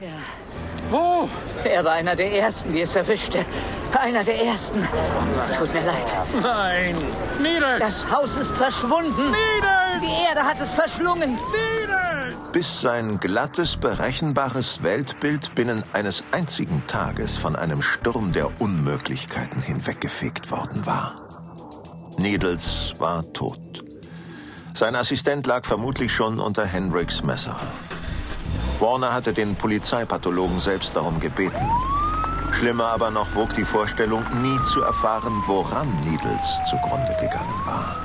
Ja. Wo? Er war einer der Ersten, die es erwischte. Einer der Ersten. Tut mir leid. Nein. Needles! Das Haus ist verschwunden. Needles! Die Erde hat es verschlungen. Needles! bis sein glattes, berechenbares Weltbild binnen eines einzigen Tages von einem Sturm der Unmöglichkeiten hinweggefegt worden war. Needles war tot. Sein Assistent lag vermutlich schon unter Hendricks Messer. Warner hatte den Polizeipathologen selbst darum gebeten. Schlimmer aber noch wog die Vorstellung, nie zu erfahren, woran Needles zugrunde gegangen war.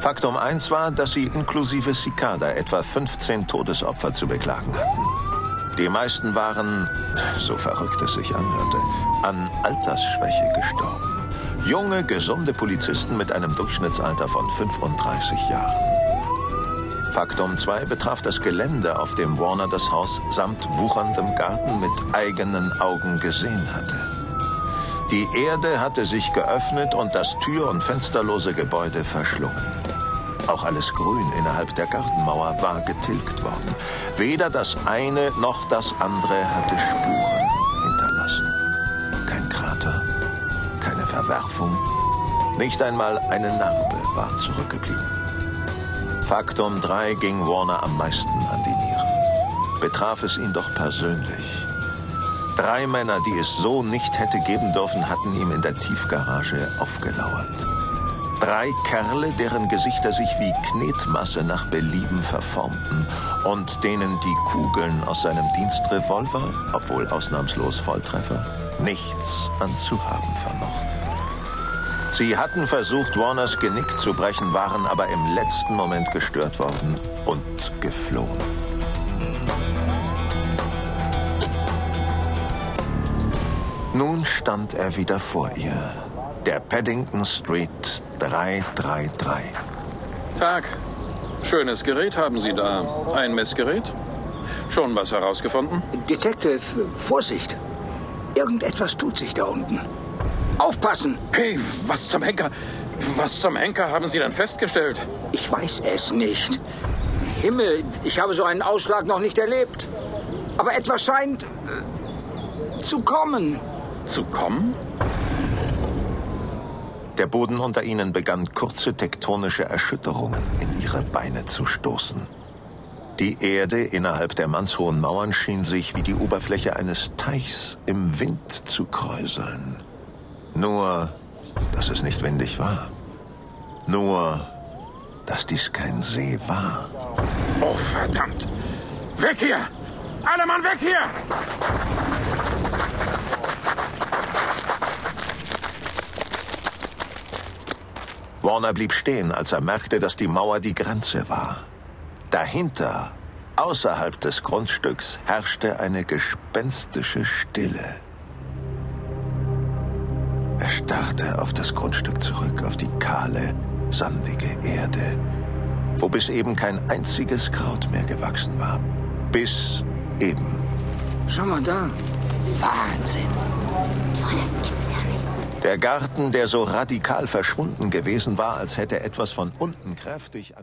Faktum 1 war, dass sie inklusive Cicada etwa 15 Todesopfer zu beklagen hatten. Die meisten waren, so verrückt es sich anhörte, an Altersschwäche gestorben. Junge, gesunde Polizisten mit einem Durchschnittsalter von 35 Jahren. Faktum 2 betraf das Gelände, auf dem Warner das Haus samt wucherndem Garten mit eigenen Augen gesehen hatte. Die Erde hatte sich geöffnet und das tür- und fensterlose Gebäude verschlungen. Auch alles Grün innerhalb der Gartenmauer war getilgt worden. Weder das eine noch das andere hatte Spuren hinterlassen. Kein Krater, keine Verwerfung, nicht einmal eine Narbe war zurückgeblieben. Faktum 3 ging Warner am meisten an die Nieren. Betraf es ihn doch persönlich. Drei Männer, die es so nicht hätte geben dürfen, hatten ihm in der Tiefgarage aufgelauert. Drei Kerle, deren Gesichter sich wie Knetmasse nach Belieben verformten und denen die Kugeln aus seinem Dienstrevolver, obwohl ausnahmslos Volltreffer, nichts anzuhaben vermochten. Sie hatten versucht, Warners Genick zu brechen, waren aber im letzten Moment gestört worden und geflohen. Nun stand er wieder vor ihr. Der Paddington Street 333. Tag. Schönes Gerät haben Sie da. Ein Messgerät? Schon was herausgefunden? Detective, Vorsicht. Irgendetwas tut sich da unten. Aufpassen! Hey, was zum Henker? Was zum Henker haben Sie denn festgestellt? Ich weiß es nicht. Himmel, ich habe so einen Ausschlag noch nicht erlebt. Aber etwas scheint äh, zu kommen. Zu kommen? Der Boden unter ihnen begann kurze tektonische Erschütterungen in ihre Beine zu stoßen. Die Erde innerhalb der mannshohen Mauern schien sich wie die Oberfläche eines Teichs im Wind zu kräuseln. Nur, dass es nicht windig war. Nur, dass dies kein See war. Oh, verdammt. Weg hier! Alle Mann weg hier! Warner blieb stehen, als er merkte, dass die Mauer die Grenze war. Dahinter, außerhalb des Grundstücks, herrschte eine gespenstische Stille. Er starrte auf das Grundstück zurück, auf die kahle, sandige Erde, wo bis eben kein einziges Kraut mehr gewachsen war. Bis eben. Schau mal da. Wahnsinn. Oh, das gibt's ja nicht. Der Garten, der so radikal verschwunden gewesen war, als hätte etwas von unten kräftig an